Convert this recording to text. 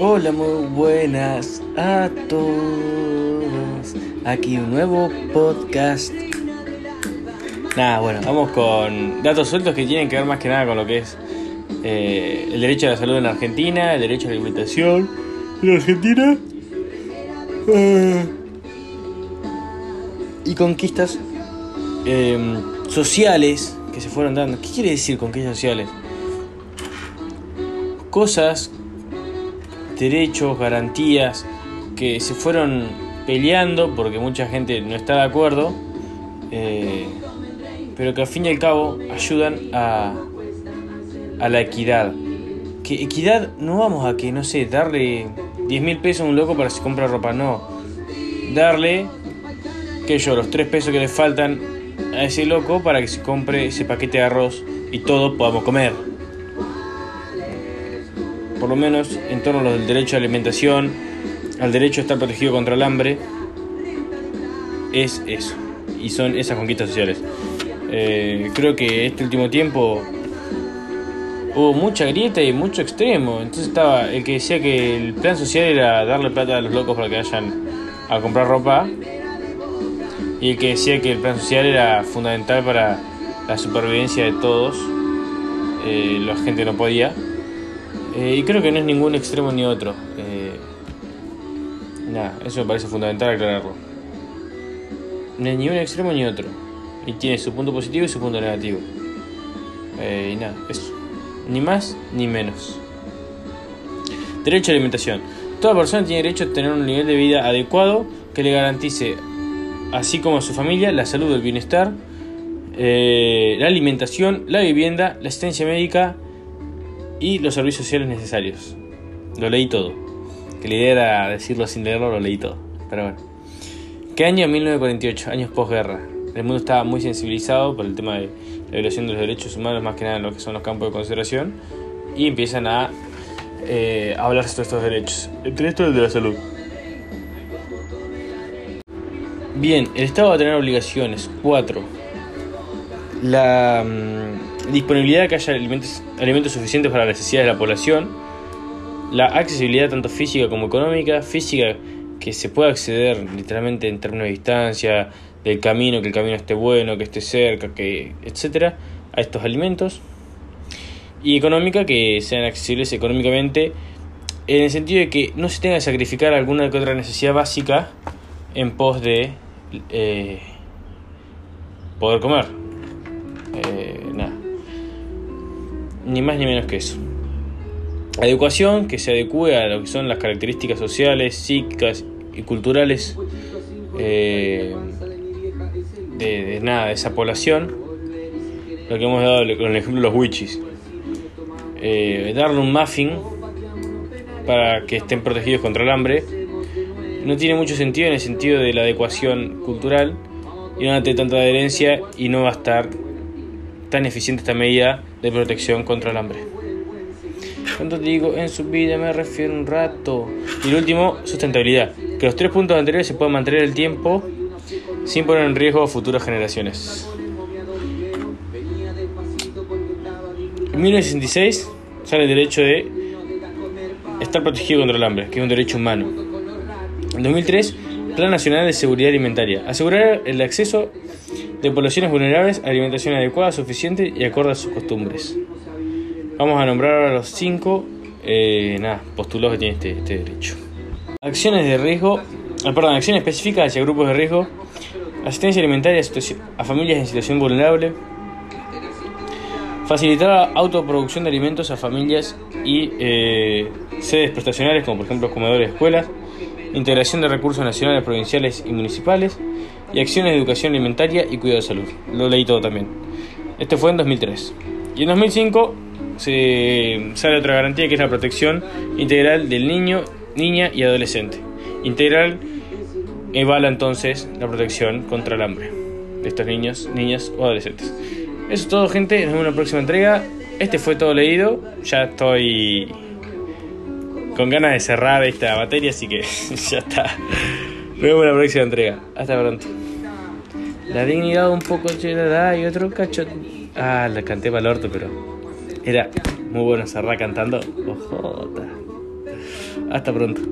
Hola, muy buenas a todos. Aquí un nuevo podcast. Nada, bueno, vamos con datos sueltos que tienen que ver más que nada con lo que es eh, el derecho a la salud en Argentina, el derecho a la alimentación en Argentina eh, y conquistas eh, sociales que se fueron dando. ¿Qué quiere decir conquistas sociales? Cosas derechos, garantías que se fueron peleando porque mucha gente no está de acuerdo, eh, pero que al fin y al cabo ayudan a, a la equidad. Que equidad no vamos a que, no sé, darle 10 mil pesos a un loco para que se compre ropa, no. Darle, que yo, los 3 pesos que le faltan a ese loco para que se compre ese paquete de arroz y todos podamos comer por lo menos en torno a lo del derecho a alimentación, al derecho a estar protegido contra el hambre, es eso. Y son esas conquistas sociales. Eh, creo que este último tiempo hubo mucha grieta y mucho extremo. Entonces estaba el que decía que el plan social era darle plata a los locos para que vayan a comprar ropa. Y el que decía que el plan social era fundamental para la supervivencia de todos. Eh, la gente no podía. Eh, y creo que no es ningún extremo ni otro. Eh, nada, eso me parece fundamental aclararlo. No es ni un extremo ni otro. Y tiene su punto positivo y su punto negativo. Eh, y nada, eso. Ni más ni menos. Derecho a alimentación. Toda persona tiene derecho a tener un nivel de vida adecuado que le garantice, así como a su familia, la salud, el bienestar, la alimentación, la vivienda, la asistencia médica, y los servicios sociales necesarios. Lo leí todo. Que la idea era decirlo sin leerlo, lo leí todo. Pero bueno. ¿Qué año? 1948, años posguerra. El mundo estaba muy sensibilizado por el tema de la violación de los derechos humanos, más que nada en lo que son los campos de consideración, y empiezan a eh, hablar sobre estos derechos. Entre estos el de la salud. Bien, el Estado va a tener obligaciones. Cuatro. La. Disponibilidad de que haya alimentos, alimentos suficientes para las necesidades de la población, la accesibilidad tanto física como económica, física que se pueda acceder literalmente en términos de distancia, del camino, que el camino esté bueno, que esté cerca, que etcétera, a estos alimentos. Y económica que sean accesibles económicamente en el sentido de que no se tenga que sacrificar alguna que otra necesidad básica en pos de eh, poder comer. Eh, ni más ni menos que eso. Adecuación que se adecue a lo que son las características sociales, psíquicas y culturales eh, de, nada, de esa población. Lo que hemos dado con el ejemplo de los wichis. Eh, darle un muffin para que estén protegidos contra el hambre no tiene mucho sentido en el sentido de la adecuación cultural y no tener tanta adherencia y no va a estar tan eficiente esta medida de protección contra el hambre. Cuando digo en su vida me refiero un rato. Y el último, sustentabilidad. Que los tres puntos anteriores se puedan mantener el tiempo sin poner en riesgo a futuras generaciones. En 1966 sale el derecho de estar protegido contra el hambre, que es un derecho humano. En 2003, Plan Nacional de Seguridad Alimentaria. Asegurar el acceso de poblaciones vulnerables, alimentación adecuada, suficiente y acorde a sus costumbres. Vamos a nombrar a los cinco eh, postulados que tiene este, este, derecho. Acciones de riesgo, ah, perdón, acciones específicas hacia grupos de riesgo, asistencia alimentaria a, familias en situación vulnerable, facilitar la autoproducción de alimentos a familias y eh, sedes prestacionales como por ejemplo comedores de escuelas, integración de recursos nacionales, provinciales y municipales, y acciones de educación alimentaria y cuidado de salud. Lo leí todo también. Este fue en 2003. Y en 2005 se sale otra garantía que es la protección integral del niño, niña y adolescente. Integral evala entonces la protección contra el hambre de estos niños, niñas o adolescentes. Eso es todo gente, nos vemos en la próxima entrega. Este fue todo leído, ya estoy con ganas de cerrar esta batería, así que ya está. Nos vemos en la próxima entrega. Hasta pronto. La dignidad un poco da y otro cacho. Ah, la canté para el orto, pero era muy bueno cerrar cantando. Ojota. Hasta pronto.